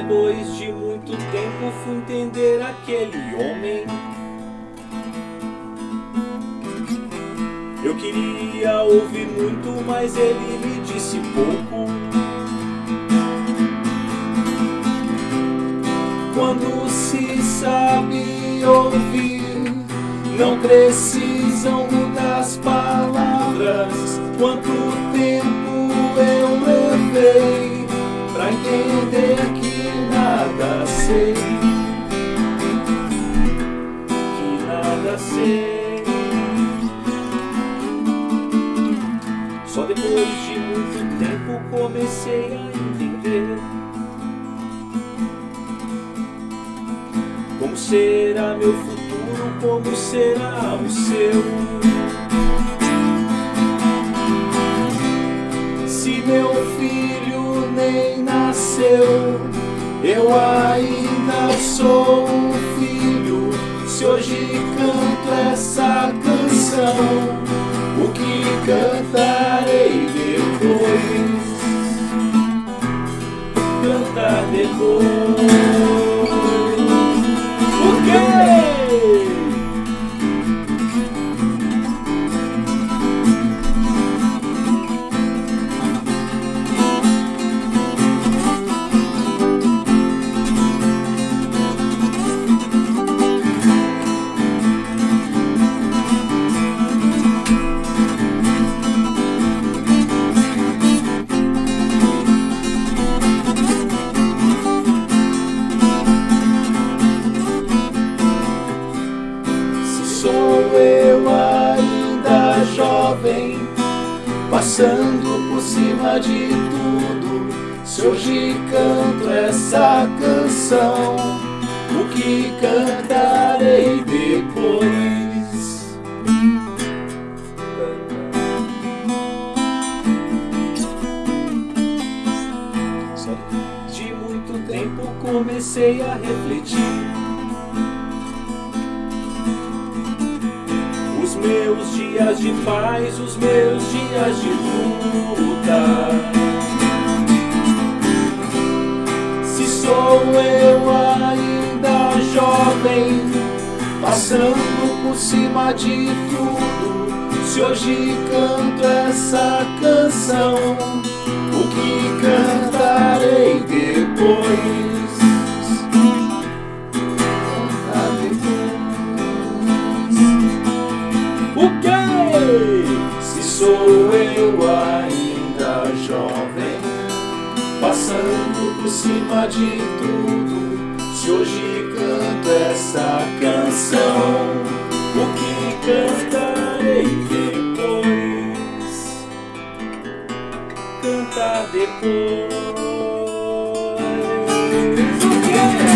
Depois de muito tempo fui entender aquele homem. Eu queria ouvir muito, mas ele me disse pouco. Quando se sabe ouvir, não precisam muitas palavras. Quanto tempo que nada sei. Só depois de muito tempo comecei a entender como será meu futuro, como será o seu. Se meu filho nem nasceu, eu ainda sou um filho. Se hoje canto essa canção, passando por cima de tudo. Hoje canto essa canção, o que cantarei depois? De muito tempo comecei a refletir. Meus dias de paz, os meus dias de luta. Se sou eu ainda jovem, passando por cima de tudo. Se hoje canto essa canção, o que cantarei depois? por cima de tudo. Se hoje canto essa canção, o que cantarei depois? Cantar depois. O quê?